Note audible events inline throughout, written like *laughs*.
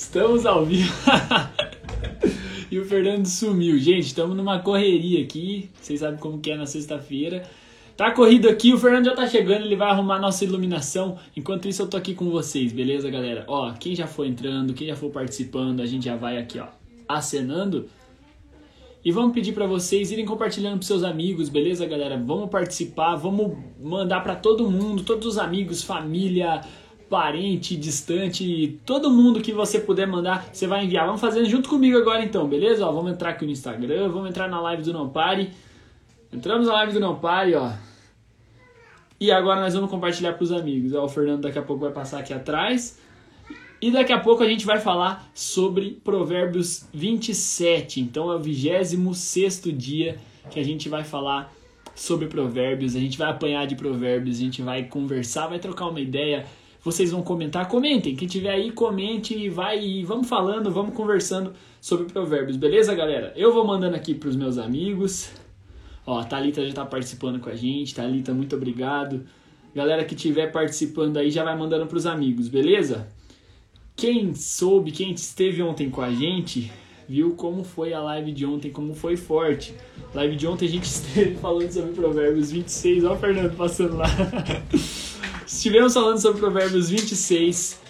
Estamos ao vivo. *laughs* e o Fernando sumiu. Gente, estamos numa correria aqui. Vocês sabem como que é na sexta-feira. Tá corrido aqui, o Fernando já tá chegando, ele vai arrumar nossa iluminação. Enquanto isso, eu tô aqui com vocês, beleza, galera? Ó, quem já for entrando, quem já for participando, a gente já vai aqui, ó, acenando. E vamos pedir para vocês irem compartilhando pros seus amigos, beleza, galera? Vamos participar, vamos mandar para todo mundo, todos os amigos, família, parente, distante, todo mundo que você puder mandar, você vai enviar. Vamos fazendo junto comigo agora então, beleza? Ó, vamos entrar aqui no Instagram, vamos entrar na live do Não Pare. Entramos na live do Não Pare, ó. E agora nós vamos compartilhar para os amigos. Ó, o Fernando daqui a pouco vai passar aqui atrás. E daqui a pouco a gente vai falar sobre Provérbios 27. Então é o 26 dia que a gente vai falar sobre Provérbios. A gente vai apanhar de Provérbios, a gente vai conversar, vai trocar uma ideia. Vocês vão comentar, comentem. Quem tiver aí, comente e vai e vamos falando, vamos conversando sobre Provérbios, beleza, galera? Eu vou mandando aqui para os meus amigos. Ó, a Thalita já tá participando com a gente. Thalita, muito obrigado. Galera que estiver participando aí já vai mandando pros amigos, beleza? Quem soube, quem esteve ontem com a gente, viu como foi a live de ontem, como foi forte. Live de ontem a gente *laughs* esteve falando sobre Provérbios 26. Ó o Fernando passando lá. *laughs* Estivemos falando sobre Provérbios 26,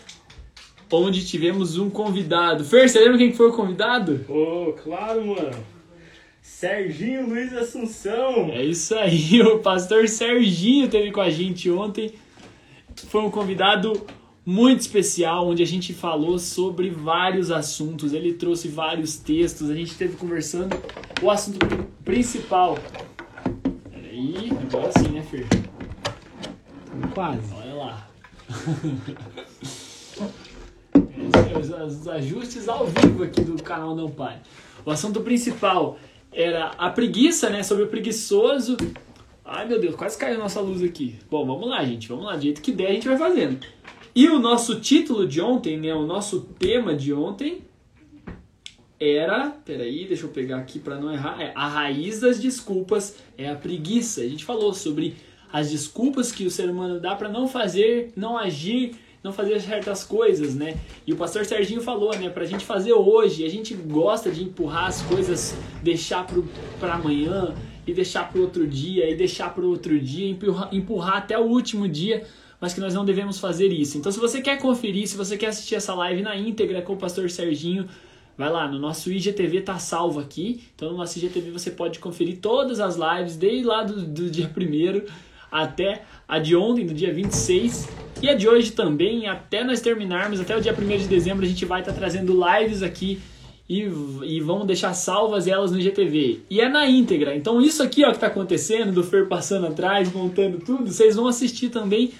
onde tivemos um convidado. Fer, você lembra quem foi o convidado? Ô, oh, claro, mano. Serginho Luiz Assunção. É isso aí, *laughs* o pastor Serginho teve com a gente ontem. Foi um convidado muito especial, onde a gente falou sobre vários assuntos. Ele trouxe vários textos, a gente esteve conversando. O assunto principal. Peraí, agora sim, né, Fer? Quase. Olha lá. *laughs* os, ajustes ao vivo aqui do canal Não Pare. O assunto principal era a preguiça, né? Sobre o preguiçoso. Ai meu Deus, quase caiu nossa luz aqui. Bom, vamos lá, gente. Vamos lá, do jeito que der, a gente vai fazendo. E o nosso título de ontem, né? O nosso tema de ontem era. Peraí, deixa eu pegar aqui para não errar. É, a raiz das desculpas é a preguiça. A gente falou sobre as desculpas que o ser humano dá para não fazer, não agir não fazer certas coisas, né? E o pastor Serginho falou, né, pra gente fazer hoje, a gente gosta de empurrar as coisas, deixar pro, pra amanhã, e deixar pro outro dia, e deixar pro outro dia, empurrar, empurrar até o último dia, mas que nós não devemos fazer isso. Então, se você quer conferir, se você quer assistir essa live na íntegra com o pastor Serginho, vai lá, no nosso IGTV tá salvo aqui. Então, no nosso IGTV você pode conferir todas as lives, desde lá do, do dia 1 até a de ontem, do dia 26. E a de hoje também, até nós terminarmos, até o dia 1 de dezembro, a gente vai estar tá trazendo lives aqui e, e vamos deixar salvas elas no GTV. E é na íntegra. Então isso aqui ó, que está acontecendo, do Fer passando atrás, montando tudo, vocês vão assistir também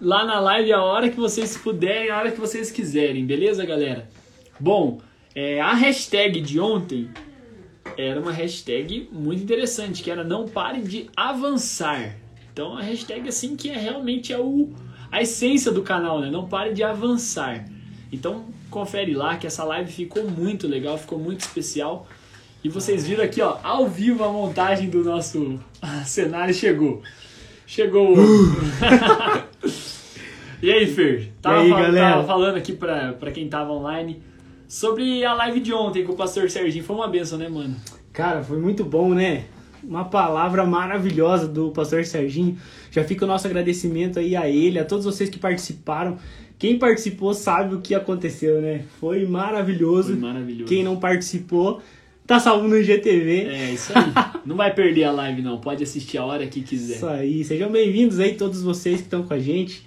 lá na live a hora que vocês puderem, a hora que vocês quiserem, beleza, galera? Bom, é, a hashtag de ontem era uma hashtag muito interessante, que era não pare de avançar. Então a hashtag assim que é realmente é o a essência do canal, né? Não pare de avançar. Então confere lá que essa live ficou muito legal, ficou muito especial. E vocês viram aqui, ó, ao vivo a montagem do nosso *laughs* cenário chegou. Chegou. *laughs* e aí, Fer? Tava, aí, fal tava falando aqui pra, pra quem tava online sobre a live de ontem com o pastor Serginho. Foi uma benção, né, mano? Cara, foi muito bom, né? Uma palavra maravilhosa do pastor Serginho. Já fica o nosso agradecimento aí a ele, a todos vocês que participaram. Quem participou sabe o que aconteceu, né? Foi maravilhoso. Foi maravilhoso. Quem não participou, tá salvo no GTV. É, isso aí. não vai perder a live não, pode assistir a hora que quiser. Isso aí. Sejam bem-vindos aí todos vocês que estão com a gente.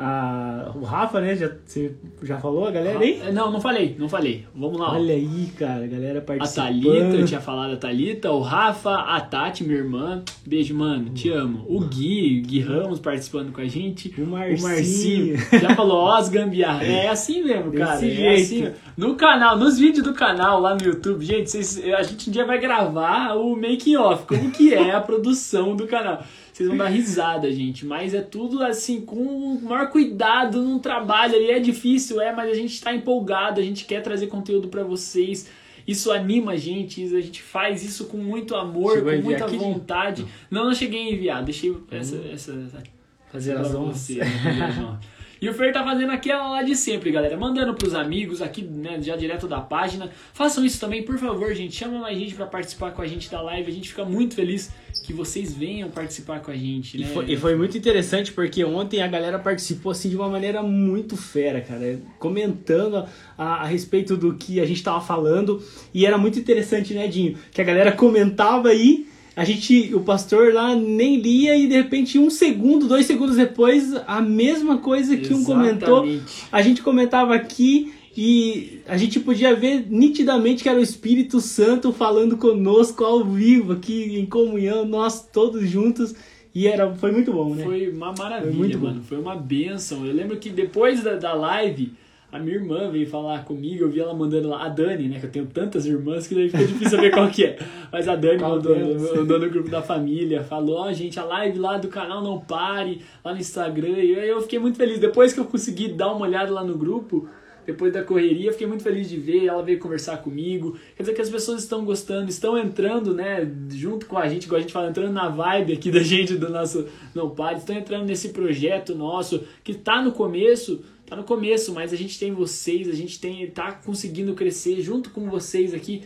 Ah, o Rafa, né? Já, você já falou a galera aí? Não, não falei, não falei. Vamos lá. Olha ó. aí, cara, a galera participando. A Thalita, eu tinha falado a Thalita, o Rafa, a Tati, minha irmã. Beijo, mano, te amo. O Gui, Gui Ramos participando com a gente. O Marcinho. O Marcinho. Já falou, ó, as gambiarra. É assim mesmo, cara. Desse é jeito. assim. No canal, nos vídeos do canal lá no YouTube, gente, vocês, a gente um dia vai gravar o making off, como que é a produção do canal. Vocês vão dar risada, gente. Mas é tudo assim, com o maior cuidado num trabalho ali. É difícil, é, mas a gente está empolgado, a gente quer trazer conteúdo para vocês. Isso anima a gente, a gente faz isso com muito amor, Chegou com muita vontade. Não. não, não cheguei a enviar, deixei essa, essa, essa fazer as você. *laughs* E o Fer tá fazendo aquela lá de sempre, galera. Mandando pros amigos aqui, né, já direto da página. Façam isso também, por favor, gente. Chama mais gente para participar com a gente da live. A gente fica muito feliz que vocês venham participar com a gente, né? E foi, e foi muito interessante porque ontem a galera participou assim de uma maneira muito fera, cara, comentando a, a, a respeito do que a gente tava falando e era muito interessante, né, Dinho, que a galera comentava aí a gente, o pastor lá nem lia e de repente um segundo, dois segundos depois, a mesma coisa que um comentou, a gente comentava aqui e a gente podia ver nitidamente que era o Espírito Santo falando conosco ao vivo aqui em comunhão, nós todos juntos. E era, foi muito bom, né? Foi uma maravilha, foi mano. Foi uma benção. Eu lembro que depois da, da live, a minha irmã veio falar comigo, eu vi ela mandando lá, a Dani, né, que eu tenho tantas irmãs que daí fica difícil saber qual que é. Mas a Dani mandou, mandou no grupo da família, falou, ó, oh, gente, a live lá do canal Não Pare, lá no Instagram, e aí eu fiquei muito feliz. Depois que eu consegui dar uma olhada lá no grupo, depois da correria, fiquei muito feliz de ver, ela veio conversar comigo. Quer dizer que as pessoas estão gostando, estão entrando, né, junto com a gente, igual a gente fala, entrando na vibe aqui da gente, do nosso Não Pare, estão entrando nesse projeto nosso, que tá no começo, tá no começo, mas a gente tem vocês, a gente tem tá conseguindo crescer junto com vocês aqui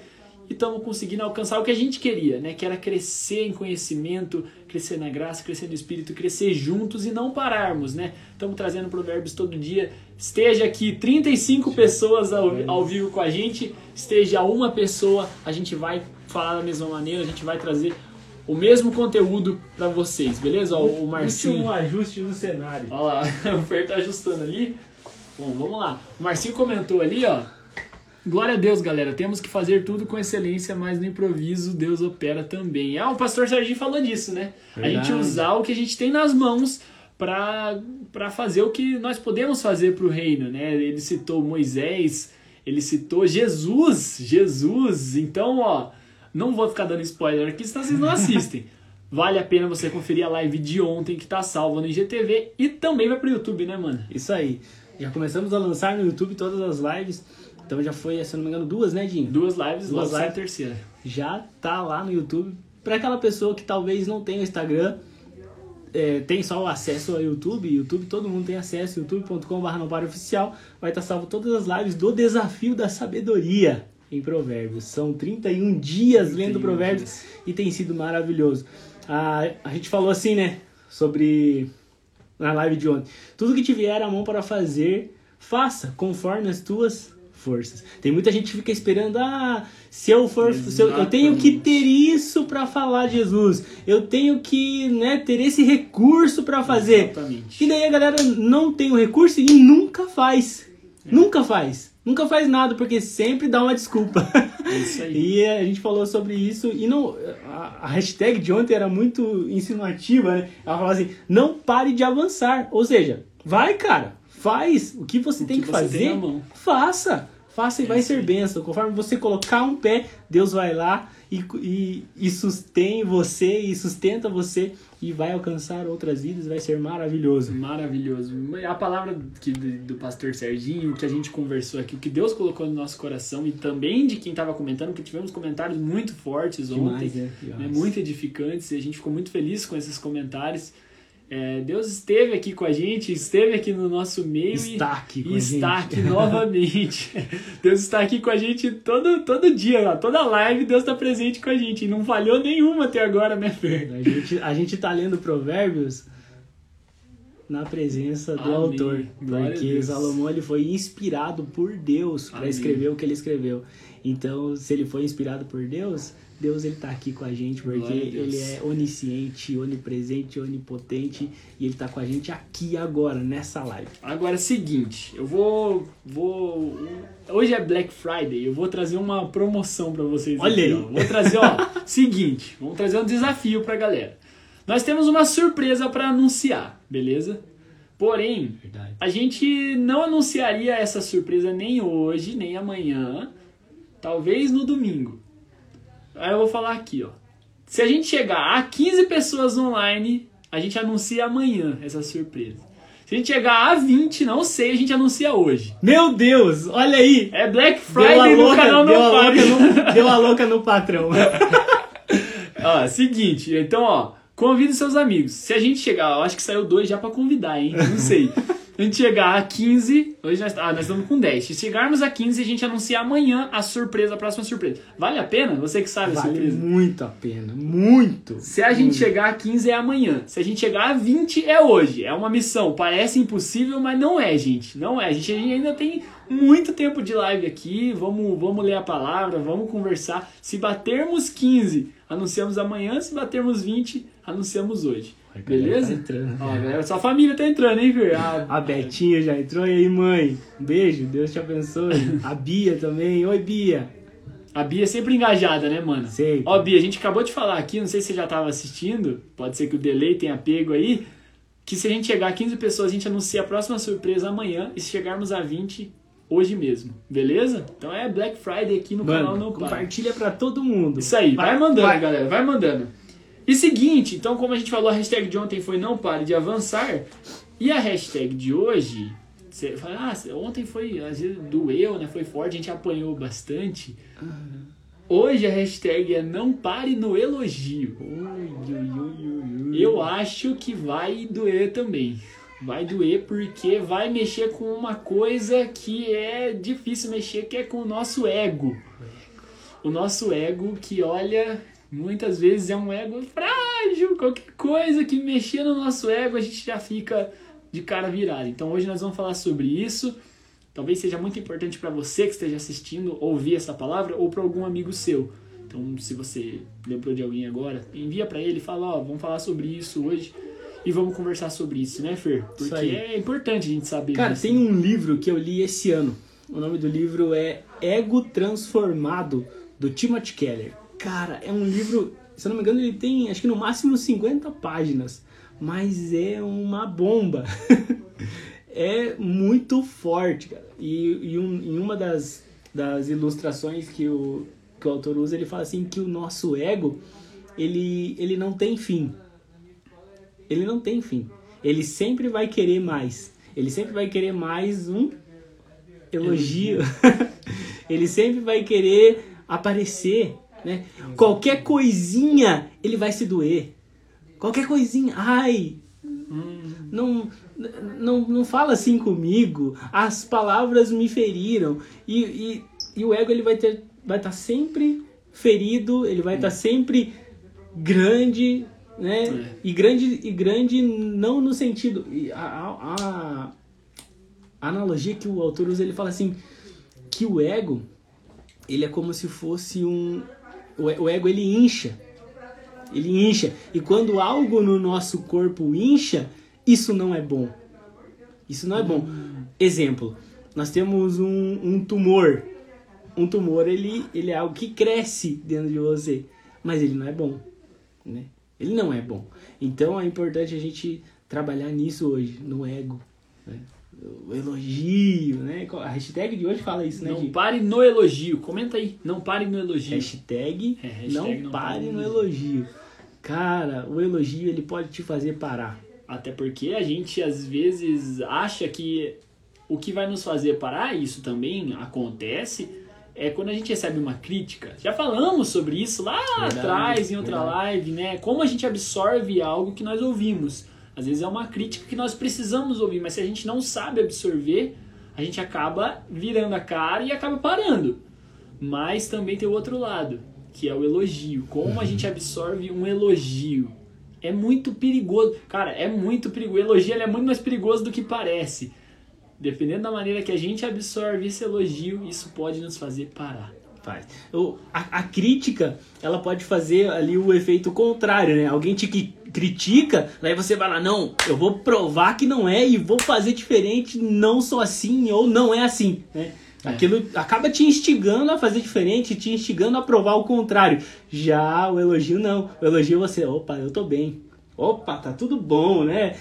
e estamos conseguindo alcançar o que a gente queria, né? Que era crescer em conhecimento, crescer na graça, crescer no espírito, crescer juntos e não pararmos, né? Estamos trazendo provérbios todo dia. Esteja aqui 35 pessoas ao, ao vivo com a gente, esteja uma pessoa, a gente vai falar da mesma maneira, a gente vai trazer o mesmo conteúdo para vocês, beleza? Ó, o Marcinho. Um ajuste no cenário. Olha lá, *laughs* o Fer tá ajustando ali. Bom, vamos lá. O Marcinho comentou ali, ó. Glória a Deus, galera. Temos que fazer tudo com excelência, mas no improviso Deus opera também. Ah, o pastor Serginho falou disso, né? Verdade. A gente usar o que a gente tem nas mãos para fazer o que nós podemos fazer para o reino, né? Ele citou Moisés, ele citou Jesus, Jesus. Então, ó, não vou ficar dando spoiler aqui, senão vocês não *laughs* assistem. Vale a pena você conferir a live de ontem que tá salva no IGTV e também vai pro YouTube, né, mano? Isso aí. Já começamos a lançar no YouTube todas as lives. Então já foi, se não me engano, duas, né, Dinho? Duas lives, duas lives. a terceira. Já tá lá no YouTube. Para aquela pessoa que talvez não tenha Instagram, é, tem só o acesso ao YouTube, YouTube todo mundo tem acesso, youtube.com.br oficial, vai estar salvo todas as lives do Desafio da Sabedoria em Provérbios. São 31 dias 31 lendo Provérbios dias. e tem sido maravilhoso. A, a gente falou assim, né, sobre na live de ontem. Tudo que tiver a mão para fazer, faça conforme as tuas forças. Tem muita gente que fica esperando, ah, se eu for, se eu, eu, tenho que ter isso para falar de Jesus. Eu tenho que, né, ter esse recurso para fazer. Exatamente. E daí a galera não tem o recurso e nunca faz. É. Nunca faz. Nunca faz nada porque sempre dá uma desculpa. É isso aí. *laughs* e a gente falou sobre isso e não a, hashtag de ontem era muito insinuativa, né? Ela falava assim: "Não pare de avançar". Ou seja, vai, cara, faz o que você o tem que, que fazer. Tem faça. Faça e é vai ser bênção. Conforme você colocar um pé, Deus vai lá e, e, e sustém você e sustenta você e vai alcançar outras vidas, vai ser maravilhoso. Maravilhoso. A palavra que, do pastor Serginho, que a gente conversou aqui, o que Deus colocou no nosso coração e também de quem estava comentando, que tivemos comentários muito fortes ontem, Demais, é. né, muito edificantes, e a gente ficou muito feliz com esses comentários. É, Deus esteve aqui com a gente, esteve aqui no nosso meio está aqui e, está aqui novamente. *laughs* Deus está aqui com a gente todo, todo dia, toda live Deus está presente com a gente. E não falhou nenhuma até agora, né, Fer? A gente, a gente tá lendo provérbios na presença do Amém. autor. Glória porque Salomão ele foi inspirado por Deus para escrever o que ele escreveu. Então, se ele foi inspirado por Deus, Deus ele tá aqui com a gente porque ele é onisciente, onipresente, onipotente e ele tá com a gente aqui agora nessa live. Agora seguinte, eu vou vou hoje é Black Friday, eu vou trazer uma promoção para vocês. Olha aqui, aí. Ó. Vou trazer, ó, *laughs* seguinte, vamos trazer um desafio pra galera. Nós temos uma surpresa para anunciar, beleza? Porém, Verdade. a gente não anunciaria essa surpresa nem hoje, nem amanhã, talvez no domingo. Aí eu vou falar aqui, ó. Se a gente chegar a 15 pessoas online, a gente anuncia amanhã essa surpresa. Se a gente chegar a 20, não sei, a gente anuncia hoje. Meu Deus, olha aí! É Black Friday no canal deu Não Pare. Deu a louca no patrão. *laughs* ó, seguinte, então, ó, convida seus amigos. Se a gente chegar, eu acho que saiu dois já para convidar, hein? Não sei. a gente chegar a 15, hoje nós, ah, nós estamos com 10. Se chegarmos a 15, a gente anuncia amanhã a surpresa, a próxima surpresa. Vale a pena? Você que sabe a Vale surpresa. muito a pena, muito. Se a gente chegar a 15 é amanhã. Se a gente chegar a 20 é hoje. É uma missão. Parece impossível, mas não é, gente. Não é. A gente ainda tem muito tempo de live aqui. Vamos, vamos ler a palavra, vamos conversar. Se batermos 15, anunciamos amanhã. Se batermos 20, anunciamos hoje. Beleza? Tá entrando. Ó, galera, sua família tá entrando, hein, Fer? A- A Betinha já entrou. E aí, mãe? Um beijo, Deus te abençoe. *laughs* A Bia também. Oi, Bia. A Bia é sempre engajada, né, mano? Sempre. Ó, Bia, a gente acabou de falar aqui, não sei se você já tava assistindo, pode ser que o delay tenha pego aí, que se a gente chegar a 15 pessoas, a gente anuncia a próxima surpresa amanhã, e se chegarmos a 20, hoje mesmo, beleza? Então é Black Friday aqui no canal Mano, Não Para. compartilha pra todo mundo. Isso aí, vai, mandando, vai. galera, vai mandando. E seguinte, então como a gente falou, a hashtag de ontem foi não pare de avançar, e a hashtag de hoje, você fala, ah, ontem foi, às vezes doeu, né, foi forte, a gente apanhou bastante. Hoje a hashtag é não pare no elogio. Eu acho que vai doer também. Vai doer porque vai mexer com uma coisa que é difícil mexer, que é com o nosso ego. O nosso ego que, olha, muitas vezes é um ego frágil. Qualquer coisa que mexer no nosso ego, a gente já fica de cara virada. Então hoje nós vamos falar sobre isso. Talvez seja muito importante para você que esteja assistindo ouvir essa palavra ou para algum amigo seu. Então, se você lembrou de alguém agora, envia para ele, fala, ó, vamos falar sobre isso hoje e vamos conversar sobre isso, né, Fer? Porque é importante a gente saber Cara, disso. tem um livro que eu li esse ano. O nome do livro é Ego Transformado, do Timothy Keller. Cara, é um livro, se eu não me engano, ele tem acho que no máximo 50 páginas. Mas é uma bomba. *laughs* é muito forte, cara. E, e um- em uma das, das ilustrações que o, que o autor usa, ele fala assim que o nosso ego, ele, ele não tem fim ele não tem fim. Ele sempre vai querer mais. Ele sempre vai querer mais um elogio. *laughs* ele sempre vai querer aparecer, né? Qualquer coisinha ele vai se doer. Qualquer coisinha, ai, não, não, não fala assim comigo. As palavras me feriram. E, e, e o ego ele vai ter vai estar sempre ferido, ele vai estar sempre grande, né? É. E grande e grande não no sentido a, a, a- a analogia que o autor usa, ele fala assim que o ego ele é como se fosse um o, ego ele incha ele incha. E quando algo no nosso corpo incha, isso não é bom. Isso não é bom. Exemplo, nós temos um, um tumor. Um tumor, ele, ele é algo que cresce dentro de você. Mas ele não é bom. Né? Ele não é bom. Então é importante a gente trabalhar nisso hoje, no ego. Né? O elogio, né? A hashtag de hoje fala isso, né? Não pare no elogio. Comenta aí. Não pare no elogio. Hashtag, É, hashtag não, não pare no elogio. Cara, o elogio ele pode te fazer parar. Até porque a gente às vezes acha que o que vai nos fazer parar, isso também acontece, é quando a gente recebe uma crítica. Já falamos sobre isso lá Verdade, atrás, em outra verdade. live, né? Como a gente absorve algo que nós ouvimos. Às vezes é uma crítica que nós precisamos ouvir, mas se a gente não sabe absorver, a gente acaba virando a cara e acaba parando. Mas também tem o outro lado, que é o elogio. Como a gente absorve um elogio. É muito perigoso. Cara, é muito perigoso. O elogio é muito mais perigoso do que parece. Dependendo da maneira que a gente absorve esse elogio, isso pode nos fazer parar. Faz. O, a, a crítica, ela pode fazer ali o efeito contrário, né? Alguém te cri- critica, daí você vai lá, não, eu vou provar que não é e vou fazer diferente, não sou assim ou não é assim, né? É. Aquilo acaba te instigando a fazer diferente, te instigando a provar o contrário. Já o elogio não. O elogio você, opa, eu tô bem. Opa, tá tudo bom, né?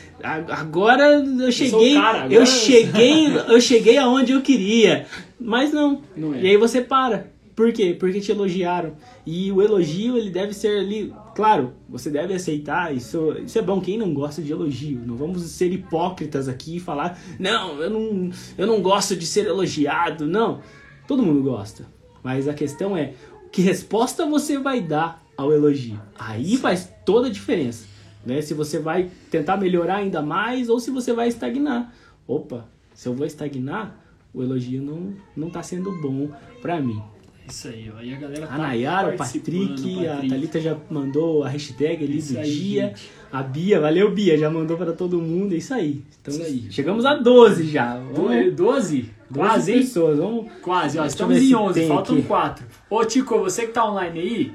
Agora eu cheguei, cara, agora- eu cheguei, eu cheguei aonde eu queria. Mas não. Não é. E aí você para. Por quê? Porque te elogiaram. E o elogio, ele deve ser ali. Claro, você deve aceitar. Isso, isso é bom. Quem não gosta de elogio? Não vamos ser hipócritas aqui e falar: não eu, não, eu não gosto de ser elogiado. Não. Todo mundo gosta. Mas a questão é: que resposta você vai dar ao elogio? Aí faz toda a diferença. Né? Se você vai tentar melhorar ainda mais ou se você vai estagnar. opa, se eu vou estagnar, o elogio não, não tá sendo bom pra mim. Isso aí, ó. E a galera tá A Nayara, o Patrick, a. Thalita já mandou a hashtag ali Isso do aí, dia. gente. A Bia, valeu Bia, já mandou pra todo mundo, é isso aí. Então, Isso aí. chegamos a 12 já. Vamos, 12? 12 Quase, hein? pessoas, vamos... Quase, ó. Deixa Estamos em se 11, tem faltam aqui. 4. Ô, Tico, você que tá online aí,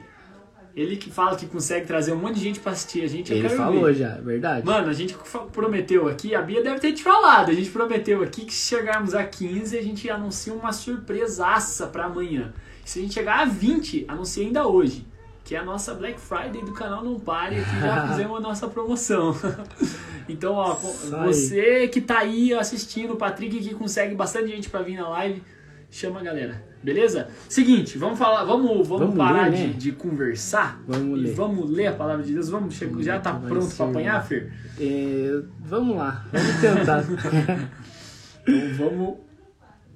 ele que fala que consegue trazer um monte de gente pra assistir a gente, Ele falou ver. já, é verdade. Mano, a gente prometeu aqui, a Bia deve ter te falado, a gente prometeu aqui que se chegarmos a 15, a gente anuncia uma surpresaça pra amanhã. Se a gente chegar a 20, anuncia ainda hoje. Que é a nossa Black Friday do canal Não Pare, que já *laughs* fizemos a nossa promoção. *laughs* então, ó, aí. você que tá aí assistindo, o Patrick que consegue bastante gente pra vir na live, chama a galera. Beleza? Seguinte, vamos falar, vamos, vamos, Vamos parar ler, de, né? de conversar Vamos e ler. vamos ler a palavra de Deus. Vamos, chegar, já tá Vai pronto pra apanhar? Fer? É, vamos lá, vamos tentar. *laughs* *laughs* Então vamos,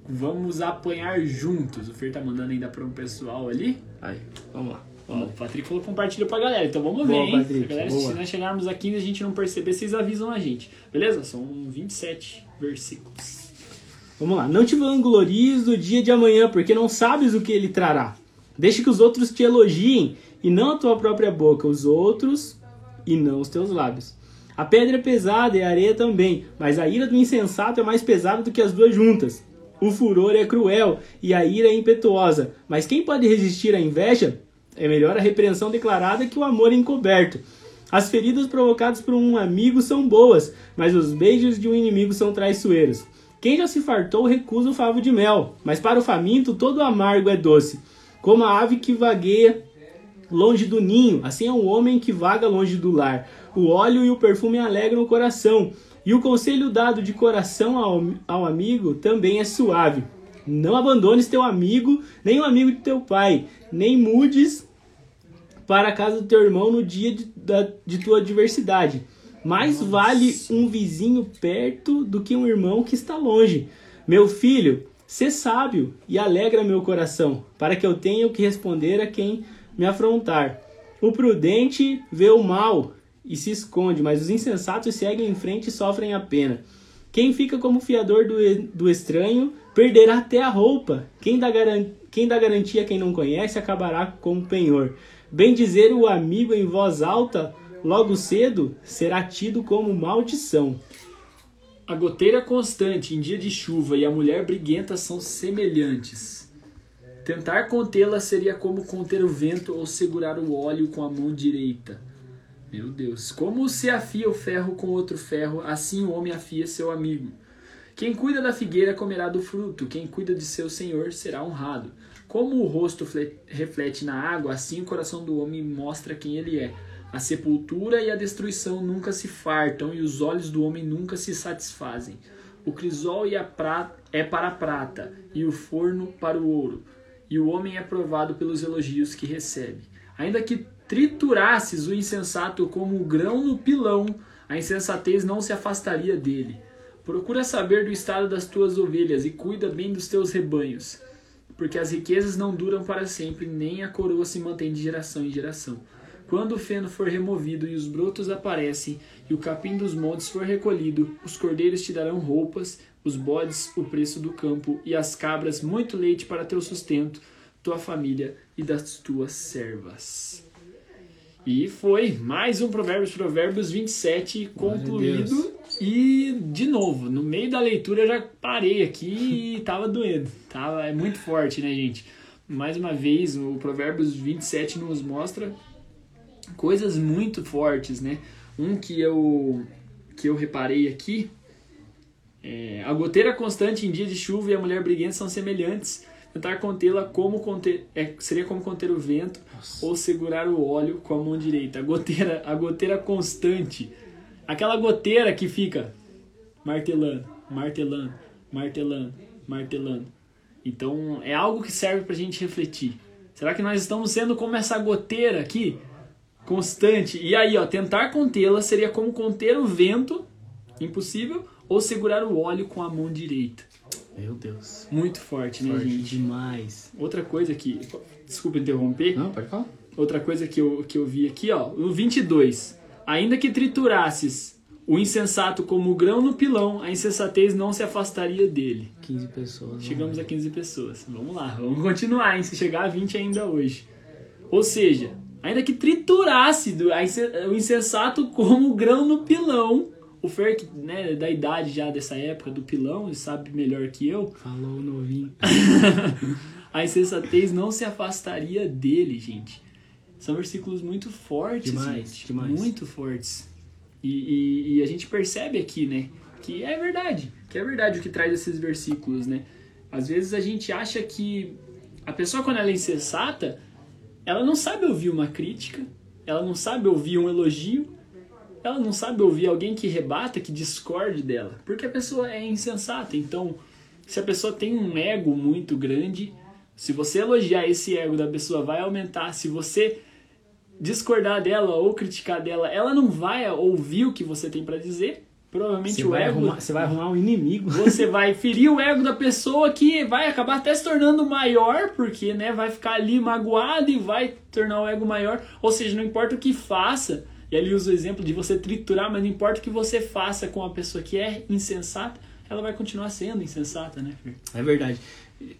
vamos apanhar juntos. O Fer tá mandando ainda para um pessoal ali. aí, vamos lá. Ó, o Patrick falou compartilha pra galera, então vamos Boa, ver, hein? Patrick, galera, boa. se nós chegarmos a 15 e a gente não perceber, vocês avisam a gente. Beleza? São 27 versículos. Vamos lá. Não te vanglories do dia de amanhã, porque não sabes o que ele trará. Deixe que os outros te elogiem, e não a tua própria boca, os outros, e não os teus lábios. A pedra é pesada e a areia também, mas a ira do insensato é mais pesada do que as duas juntas. O furor é cruel e a ira é impetuosa, mas quem pode resistir à inveja? É melhor a repreensão declarada que o amor encoberto. As feridas provocadas por um amigo são boas, mas os beijos de um inimigo são traiçoeiros. Quem já se fartou recusa o favo de mel, mas para o faminto todo amargo é doce. Como a ave que vagueia longe do ninho, assim é um homem que vaga longe do lar. O óleo e o perfume alegram o coração, e o conselho dado de coração ao, ao amigo também é suave. Não abandones teu amigo, nem o amigo de teu pai, nem mudes para a casa do teu irmão no dia de, da, de tua adversidade. Mais vale um vizinho perto do que um irmão que está longe. Meu filho, sê sábio e alegra meu coração, para que eu tenha o que responder a quem me afrontar. O prudente vê o mal e se esconde, mas os insensatos seguem em frente e sofrem a pena. Quem fica como fiador do, do estranho perderá até a roupa. Quem dá, garan quem dá garantia a quem não conhece acabará como penhor. Bem dizer o amigo em voz alta, logo cedo será tido como maldição. A goteira constante em dia de chuva e a mulher briguenta são semelhantes. Tentar contê-la seria como conter o vento ou segurar o óleo com a mão direita. Meu Deus, como se afia o ferro com outro ferro, assim o homem afia seu amigo. Quem cuida da figueira comerá do fruto, quem cuida de seu senhor será honrado. Como o rosto fle- reflete na água, assim o coração do homem mostra quem ele é. A sepultura e a destruição nunca se fartam, e os olhos do homem nunca se satisfazem. O crisol é para a prata, e o forno para o ouro, e o homem é provado pelos elogios que recebe. Ainda que triturasses o insensato como o grão no pilão, a insensatez não se afastaria dele. Procura saber do estado das tuas ovelhas e cuida bem dos teus rebanhos, porque as riquezas não duram para sempre, nem a coroa se mantém de geração em geração. Quando o feno for removido e os brotos aparecem, e o capim dos montes for recolhido, os cordeiros te darão roupas, os bodes o preço do campo, e as cabras muito leite para teu sustento, tua família e das tuas servas. E foi mais um Provérbios, Provérbios 27 concluído. E, de novo, no meio da leitura eu já parei aqui e *laughs* tava doendo. Tava, é muito forte, né, gente? Mais uma vez, o Provérbios 27 nos mostra coisas muito fortes, né? Um que eu, que eu reparei aqui é, a goteira constante em dia de chuva e a mulher briguenta são semelhantes. Tentar contê-la como conter, é, seria como conter o vento ou segurar o óleo com a mão direita. A goteira, a goteira constante, aquela goteira que fica martelando, martelando, martelando, martelando. Então é algo que serve pra gente refletir. Será que nós estamos sendo como essa goteira aqui, constante? E aí, ó, tentar contê-la seria como conter o vento, impossível, ou segurar o óleo com a mão direita. Meu Deus. Muito forte, né, Forte gente? demais. Outra coisa que. Desculpa interromper. Não, pode falar. Outra coisa que eu, que eu vi aqui, ó. No 22. Ainda que triturasses o insensato como o grão no pilão, a insensatez não se afastaria dele. 15 pessoas. Chegamos a 15 pessoas. Vamos lá, vamos continuar, hein? Se chegar a 20 ainda hoje. Ou seja, ainda que triturasse o insensato como o grão no pilão. O Fer, que, né, da idade já dessa época do pilão, ele sabe melhor que eu. Falou o novinho. *laughs* a insensatez não se afastaria dele, gente. São versículos muito fortes, Demais, gente. demais. Muito fortes. E, e- e a gente percebe aqui, né? Que é verdade. Que é verdade o que traz esses versículos, né? Às vezes a gente acha que a pessoa, quando ela é insensata, ela não sabe ouvir uma crítica, ela não sabe ouvir um elogio, ela não sabe ouvir alguém que rebata, que discorde dela. Porque a pessoa é insensata. Então, se a pessoa tem um ego muito grande, se você elogiar esse ego da pessoa, vai aumentar. Se você discordar dela ou criticar dela, ela não vai ouvir o que você tem pra dizer. Provavelmente Você o vai, ego. arrumar, você vai arrumar um inimigo. *laughs* Você vai ferir o ego da pessoa que vai acabar até se tornando maior, porque né, vai ficar ali magoado e vai tornar o ego maior. Ou seja, não importa o que faça, e ali usa o exemplo de você triturar, mas não importa o que você faça com a pessoa que é insensata, ela vai continuar sendo insensata, né, Fer? É verdade.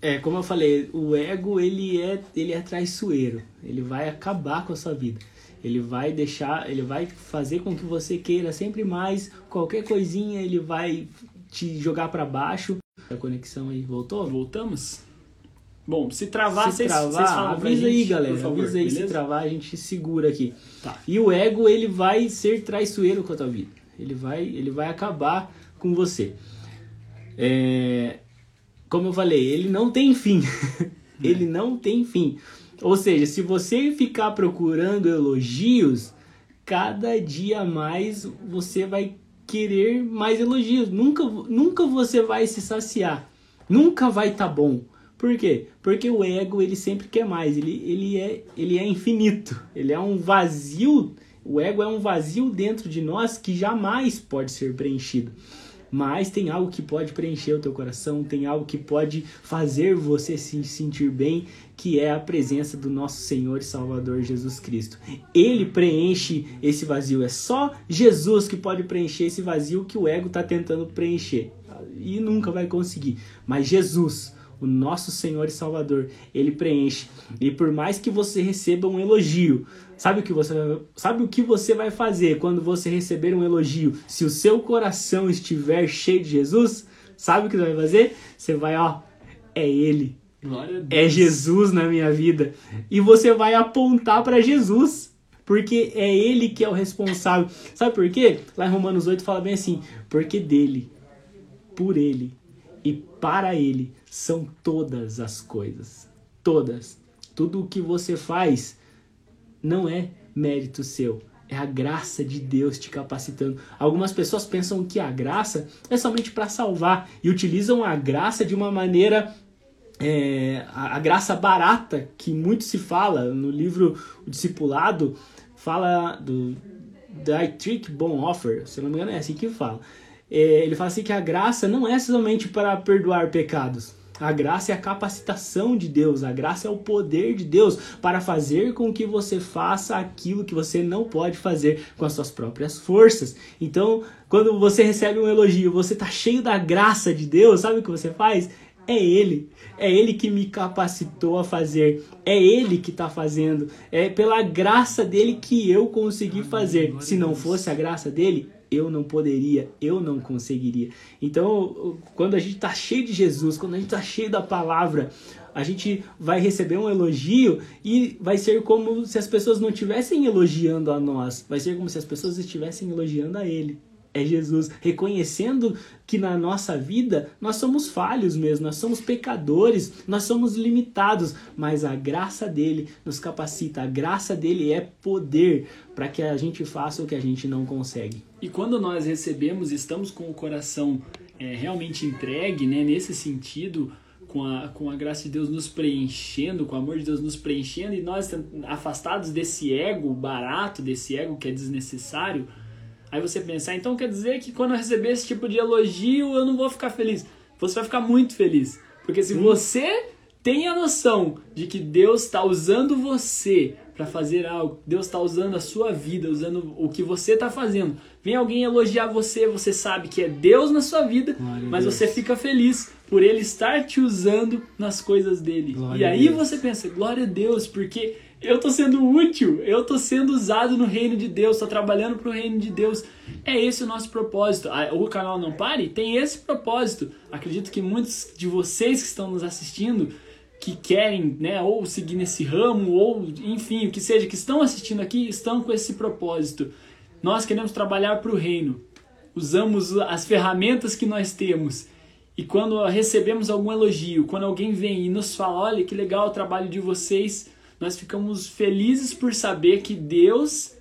É, como eu falei, o ego ele é, ele é traiçoeiro. Ele vai acabar com a sua vida. Ele vai deixar, ele vai fazer com que você queira sempre mais. Qualquer coisinha ele vai te jogar pra baixo. A conexão aí voltou? Voltamos? Bom, se travar, se travar, vocês avisa aí, gente, galera. por favor, avisa aí, se beleza? travar, a gente segura aqui. Tá. E o ego, ele vai ser traiçoeiro com a tua vida. Ele vai, ele vai acabar com você. É, como eu falei, ele não tem fim. *laughs* ele não tem fim. Ou seja, se você ficar procurando elogios, cada dia mais você vai querer mais elogios. Nunca, nunca você vai se saciar. Nunca vai estar bom. Por quê? Porque o ego ele sempre quer mais. Ele, ele, é, ele é infinito. Ele é um vazio. O ego é um vazio dentro de nós que jamais pode ser preenchido. Mas tem algo que pode preencher o teu coração, tem algo que pode fazer você se sentir bem, que é a presença do nosso Senhor e Salvador Jesus Cristo. Ele preenche esse vazio. É só Jesus que pode preencher esse vazio que o ego está tentando preencher. E nunca vai conseguir. Mas Jesus, o nosso Senhor e Salvador, ele preenche. E por mais que você receba um elogio, sabe o que você, sabe o que você vai fazer quando você receber um elogio? Se o seu coração estiver cheio de Jesus, sabe o que você vai fazer? Você vai, ó, é ele. É Jesus na minha vida. E você vai apontar para Jesus. Porque é ele que é o responsável. Sabe por quê? Lá em Romanos 8 fala bem assim: porque dele, por ele e para ele são todas as coisas. Todas. Tudo o que você faz não é mérito seu. É a graça de Deus te capacitando. Algumas pessoas pensam que a graça é somente para salvar e utilizam a graça de uma maneira é, a, a graça barata que muito se fala no livro O Discipulado fala do Dietrich Bonhoeffer, se eu não me engano é assim que fala. É, ele fala assim que a graça não é somente para perdoar pecados. A graça é a capacitação de Deus, a graça é o poder de Deus para fazer com que você faça aquilo que você não pode fazer com as suas próprias forças. Então, quando você recebe um elogio, você está cheio da graça de Deus, sabe o que você faz? É Ele. É Ele que me capacitou a fazer. É Ele que está fazendo. É pela graça dele que eu consegui fazer. Se não fosse a graça dele, eu não poderia, eu não conseguiria. Então, quando a gente está cheio de Jesus, quando a gente está cheio da palavra, a gente vai receber um elogio e vai ser como se as pessoas não estivessem elogiando a nós. Vai ser como se as pessoas estivessem elogiando a Ele é Jesus, reconhecendo que na nossa vida nós somos falhos mesmo, nós somos pecadores, nós somos limitados, mas a graça dele nos capacita, a graça dele é poder para que a gente faça o que a gente não consegue. E quando nós recebemos, estamos com o coração é, realmente entregue, né, nesse sentido, com a, com a graça de Deus nos preenchendo, com o amor de Deus nos preenchendo, e nós afastados desse ego barato, desse ego que é desnecessário, Aí você pensar, então quer dizer que quando eu receber esse tipo de elogio eu não vou ficar feliz. Você vai ficar muito feliz. Porque se você tem a noção de que Deus está usando você para fazer algo. Deus está usando a sua vida, usando o que você está fazendo. Vem alguém elogiar você, você sabe que é Deus na sua vida, Glória mas você fica feliz por Ele estar te usando nas coisas dele. Glória e aí você pensa, glória a Deus, porque eu tô sendo útil, eu tô sendo usado no reino de Deus, tô trabalhando pro reino de Deus. É esse o nosso propósito. Ah, O canal Não Pare tem esse propósito. Acredito que muitos de vocês que estão nos assistindo, que querem, né, ou seguir nesse ramo, ou enfim, o que seja, que estão assistindo aqui, estão com esse propósito. Nós queremos trabalhar pro reino. Usamos as ferramentas que nós temos. E quando recebemos algum elogio, quando alguém vem e nos fala, olha que legal o trabalho de vocês, nós ficamos felizes por saber que Deus,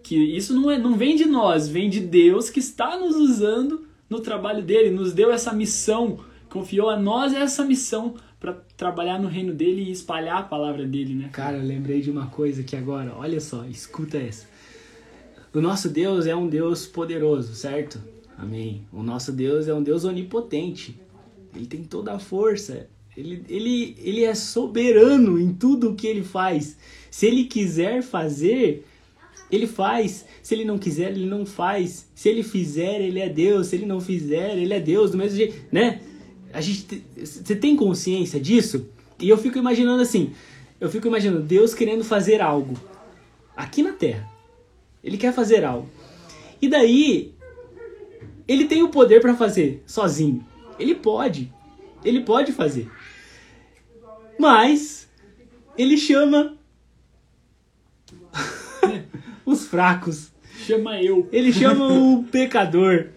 que isso não, é, não vem de nós, vem de Deus que está nos usando no trabalho dele, nos deu essa missão, confiou a nós essa missão para trabalhar no reino dele e espalhar a palavra dele, né? Cara, eu lembrei de uma coisa aqui agora. Olha só, escuta essa. O nosso Deus é um Deus poderoso, certo? Amém. O nosso Deus é um Deus onipotente. Ele tem toda a força. Ele, ele, ele é soberano em tudo o que ele faz. Se ele quiser fazer, ele faz. Se ele não quiser, ele não faz. Se ele fizer, ele é Deus. Se ele não fizer, ele é Deus. Do mesmo jeito, né? A gente, te- você tem consciência disso? E eu fico imaginando assim. Eu fico imaginando Deus querendo fazer algo aqui na Terra. Ele quer fazer algo. E daí ele tem o poder para fazer sozinho. Ele pode. Ele pode fazer. Mas ele chama *laughs* os fracos. Chama eu. Ele chama *laughs* o pecador.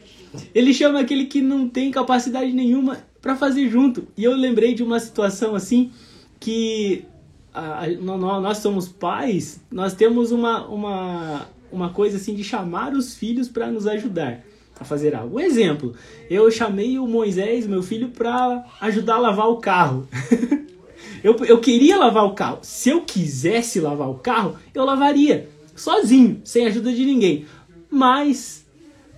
Ele chama aquele que não tem capacidade nenhuma para fazer junto. E eu lembrei de uma situação assim que a- a- nó- nó- nós somos pais, nós temos uma, uma, uma coisa assim de chamar os filhos para nos ajudar a fazer algo. Um exemplo, eu chamei o Moisés, meu filho, para ajudar a lavar o carro. *laughs* eu, eu queria lavar o carro. Se eu quisesse lavar o carro, eu lavaria sozinho, sem ajuda de ninguém. Mas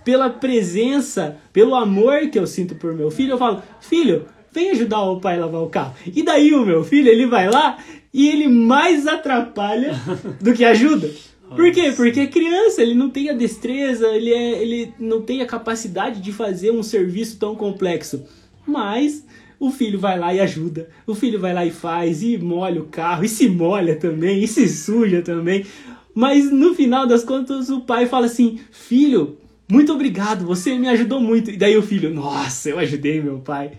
pela presença, pelo amor que eu sinto por meu filho, eu falo: "Filho, vem ajudar o pai a lavar o carro". E daí o meu filho, ele vai lá e ele mais atrapalha do que ajuda. Por quê? Porque é criança, ele não tem a destreza, ele, é, ele não tem a capacidade de fazer um serviço tão complexo. Mas o filho vai lá e ajuda, o filho vai lá e faz, e molha o carro, e se molha também, e se suja também. Mas no final das contas, o pai fala assim: Filho, muito obrigado, você me ajudou muito. E daí o filho, nossa, eu ajudei meu pai.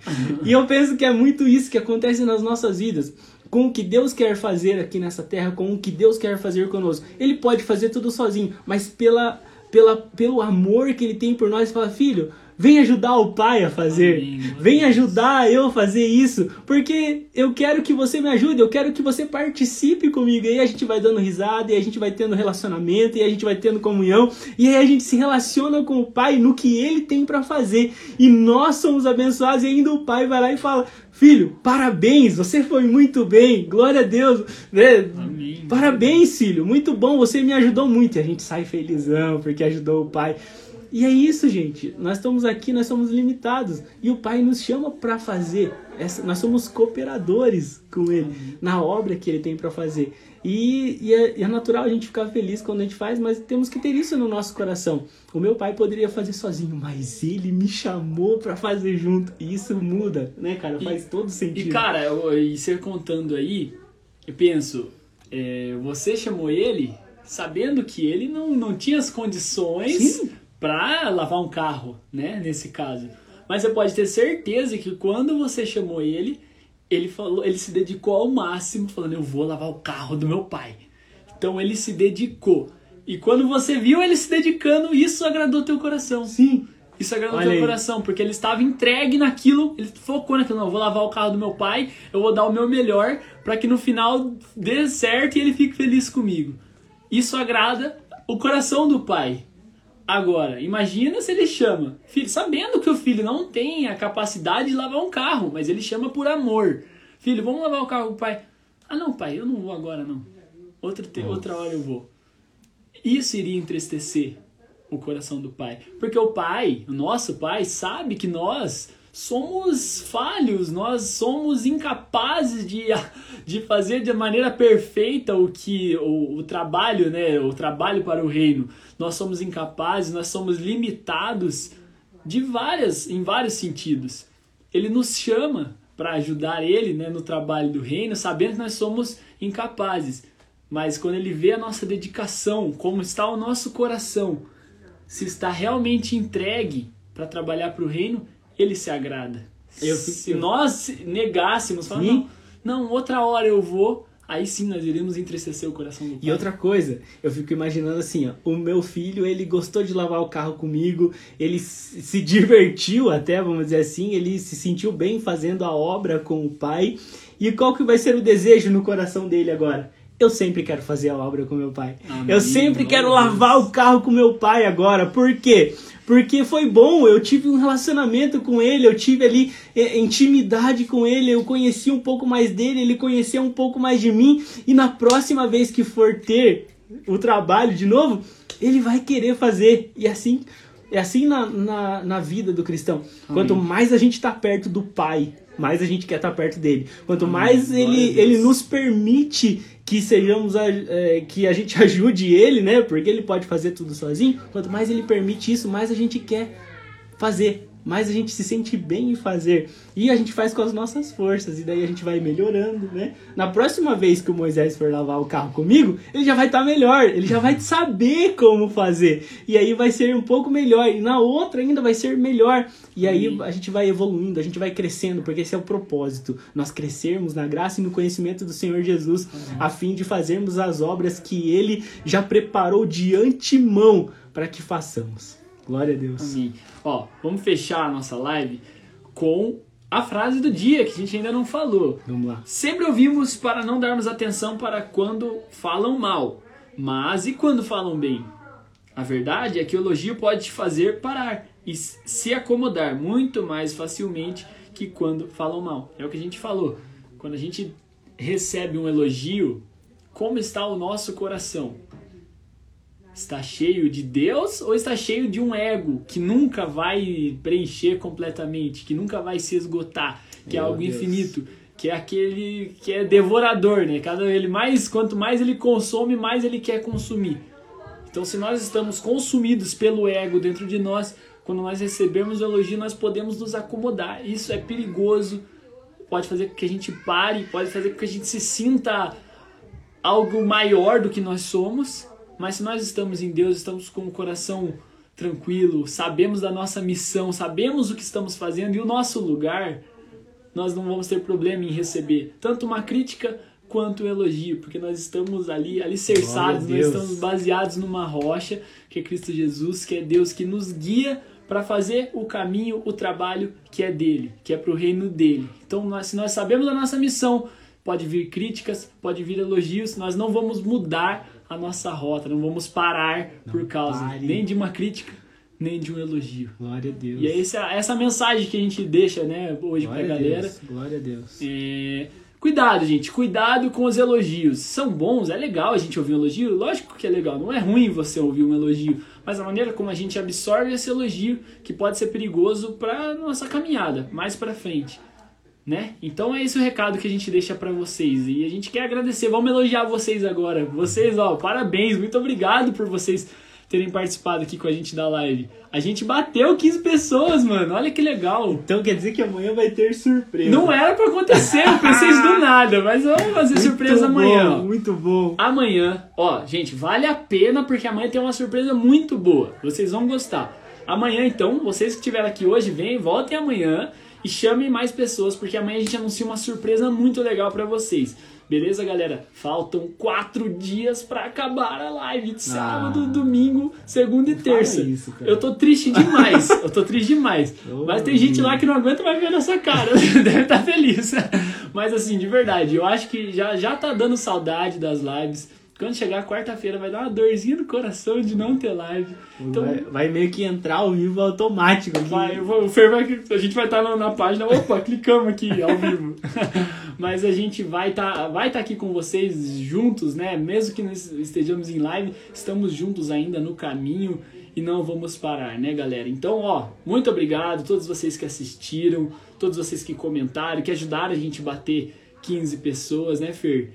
e eu penso que é muito isso que acontece nas nossas vidas. Com o que Deus quer fazer aqui nessa terra, com o que Deus quer fazer conosco. Ele pode fazer tudo sozinho, mas pela, pela, pelo amor que ele tem por nós, fala: Filho, vem ajudar o pai a fazer. Amém, Vem ajudar eu a fazer isso, porque eu quero que você me ajude, eu quero que você participe comigo. E aí a gente vai dando risada, e a gente vai tendo relacionamento, e a gente vai tendo comunhão, e aí a gente se relaciona com o pai no que ele tem pra fazer. E nós somos abençoados, e ainda o pai vai lá e fala: Filho, parabéns, você foi muito bem, glória a Deus, né? Amém. Parabéns, filho, muito bom, você me ajudou muito. E a gente sai felizão porque ajudou o pai. E é isso, gente. Nós estamos aqui, nós somos limitados. E o pai nos chama para fazer. Essa, nós somos cooperadores com ele na obra que ele tem para fazer. E, e é, e é natural a gente ficar feliz quando a gente faz, mas temos que ter isso no nosso coração. O meu pai poderia fazer sozinho, mas ele me chamou para fazer junto. E isso muda, né, cara? E- Faz todo sentido. E cara, eu- e você contando aí, eu penso, é, você chamou ele sabendo que ele não, não tinha as condições Sim. Pra lavar um carro, né? Nesse caso. Mas você pode ter certeza que quando você chamou ele, ele falou, ele se dedicou ao máximo, falando, eu vou lavar o carro do meu pai. Então ele se dedicou. E quando você viu ele se dedicando, isso agradou teu coração. Sim. Isso agradou Olha teu aí. coração, porque ele estava entregue naquilo, ele focou naquilo, não, eu vou lavar o carro do meu pai, eu vou dar o meu melhor para que no final dê certo e ele fique feliz comigo. Isso agrada o coração do pai. Agora, imagina se ele chama, filho, sabendo que o filho não tem a capacidade de lavar um carro, mas ele chama por amor. Filho, vamos lavar o carro pai. Ah, não, pai, eu não vou agora não. Outra, outra hora eu vou. Isso iria entristecer o coração do pai. Porque o pai, o nosso pai, sabe que nós somos falhos, nós somos incapazes de, *laughs* de fazer de maneira perfeita o que o, o trabalho, né, o trabalho para o reino. Nós somos incapazes, nós somos limitados de várias, em vários sentidos. Ele nos chama para ajudar ele, né, no trabalho do reino, sabendo que nós somos incapazes. Mas quando ele vê a nossa dedicação, como está o nosso coração, se está realmente entregue para trabalhar para o reino, ele se agrada. Eu, se nós negássemos, falar, não, não, outra hora eu vou, aí sim nós iremos entristecer o coração do pai. E outra coisa, eu fico imaginando assim, ó, o meu filho, ele gostou de lavar o carro comigo, ele se divertiu até, vamos dizer assim, ele se sentiu bem fazendo a obra com o pai. E qual que vai ser o desejo no coração dele agora? Eu sempre quero fazer a obra com meu pai. Amém. Eu sempre quero lavar o carro com meu pai agora. Por quê? Porque foi bom, eu tive um relacionamento com ele, eu tive ali é, intimidade com ele, eu conheci um pouco mais dele, ele conhecia um pouco mais de mim, e na próxima vez que for ter o trabalho de novo, ele vai querer fazer. E assim, é assim na, na, na vida do cristão. Amém. Quanto mais a gente está perto do Pai, mais a gente quer estar tá perto dele. Quanto mais ele, ele nos permite que sejamos a, é, que a gente *laughs* ajude ele, né? Porque ele pode fazer tudo sozinho. Quanto mais ele permite isso, mais a gente quer fazer mais a gente se sente bem em fazer. E a gente faz com as nossas forças, e daí a gente vai melhorando, né? Na próxima vez que o Moisés for lavar o carro comigo, ele já vai estar tá melhor, ele já vai saber como fazer. E aí vai ser um pouco melhor, e na outra ainda vai ser melhor. E aí a gente vai evoluindo, a gente vai crescendo, porque esse é o propósito. Nós crescermos na graça e no conhecimento do Senhor Jesus, uhum. a fim de fazermos as obras que ele já preparou de antemão para que façamos. Glória a Deus. Amém. Ó, vamos fechar a nossa live com a frase do dia que a gente ainda não falou. Vamos lá. Sempre ouvimos para não darmos atenção para quando falam mal, mas e quando falam bem? A verdade é que o elogio pode te fazer parar e se acomodar muito mais facilmente que quando falam mal. É o que a gente falou. Quando a gente recebe um elogio, como está o nosso coração? Está cheio de Deus ou está cheio de um ego que nunca vai preencher completamente, que nunca vai se esgotar, que é Meu é algo Deus. infinito, que é aquele que é devorador, né? Cada ele mais, quanto mais ele consome, mais ele quer consumir. Então, se nós estamos consumidos pelo ego dentro de nós, quando nós recebemos o elogio, nós podemos nos acomodar. Isso é perigoso, pode fazer com que a gente pare, pode fazer com que a gente se sinta algo maior do que nós somos mas se nós estamos em Deus, estamos com o coração tranquilo, sabemos da nossa missão, sabemos o que estamos fazendo e o nosso lugar, nós não vamos ter problema em receber tanto uma crítica quanto um elogio, porque nós estamos ali alicerçados, nós estamos baseados numa rocha, que é Cristo Jesus, que é Deus que nos guia para fazer o caminho, o trabalho que é dele, que é para o reino dele. Então, nós, se nós sabemos da nossa missão, pode vir críticas, pode vir elogios, nós não vamos mudar a nossa rota, não vamos parar não por causa pare. nem de uma crítica, nem de um elogio. Glória a Deus. E é essa, essa mensagem que a gente deixa né, hoje Glória pra galera. Deus. Glória a Deus. É... Cuidado, gente, cuidado com os elogios. São bons, é legal a gente ouvir um elogio, lógico que é legal, não é ruim você ouvir um elogio, mas a maneira como a gente absorve esse elogio que pode ser perigoso para nossa caminhada mais para frente né? Então é esse o recado que a gente deixa para vocês e a gente quer agradecer, vamos elogiar vocês agora. Vocês, ó, parabéns, muito obrigado por vocês terem participado aqui com a gente da live. A gente bateu 15 pessoas, mano. Olha que legal. Então quer dizer que amanhã vai ter surpresa. Não era para acontecer, eu pensei isso do *laughs* nada, mas vamos fazer muito surpresa bom, amanhã. Muito bom. Amanhã, ó, gente, vale a pena porque amanhã tem uma surpresa muito boa. Vocês vão gostar. Amanhã, então, vocês que estiveram aqui hoje, vem, voltem amanhã e chame mais pessoas, porque amanhã a gente anuncia uma surpresa muito legal para vocês. Beleza, galera? Faltam quatro dias para acabar a live de sábado, ah, domingo, segunda e terça. Isso, eu tô triste demais. eu tô triste demais. *laughs* Oh, Mas tem gente lá que não aguenta mais ver nossa cara. *laughs* Deve estar tá feliz. *laughs* Mas assim, de verdade, eu acho que já, já tá dando saudade das lives. Quando chegar quarta-feira vai dar uma dorzinha no coração de não ter live. Então, vai, vai meio que entrar ao vivo automático. Vai, vou, o Fer vai, a gente vai estar tá na, na, página, opa, clicamos aqui ao vivo. *laughs* Mas a gente vai estar tá, vai tá aqui com vocês juntos, né? Mesmo que nós estejamos em live, estamos juntos ainda no caminho e não vamos parar, né, galera? Então, ó, muito obrigado a todos vocês que assistiram, todos vocês que comentaram, que ajudaram a gente a bater 15 pessoas, né, Fer?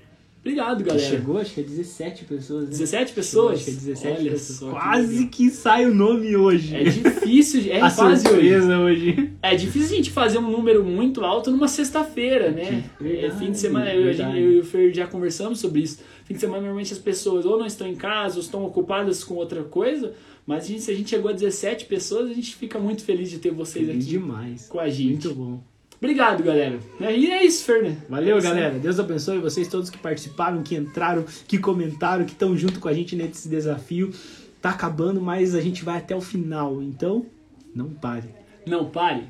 Obrigado, galera. Chegou, acho que é 17 pessoas. Né? 17 pessoas? Acho que é 17 Olha pessoas. que Quase que sai o nome hoje. É difícil, é *laughs* a quase hoje. hoje. É difícil a gente fazer um número muito alto numa sexta-feira, né? Verdade, É, fim de semana, eu, eu e o Fer já conversamos sobre isso. Fim de semana, normalmente as pessoas ou não estão em casa, ou estão ocupadas com outra coisa. Mas a gente- se a gente chegou a 17 pessoas, a gente fica muito feliz de ter vocês Feliz aqui demais. com a gente. Muito bom. Obrigado, galera. E é isso, Fer, né? Valeu, É galera. Deus abençoe vocês todos que participaram, que entraram, que comentaram, que estão junto com a gente nesse desafio. Tá acabando, mas a gente vai até o final. Então, não pare. Não pare.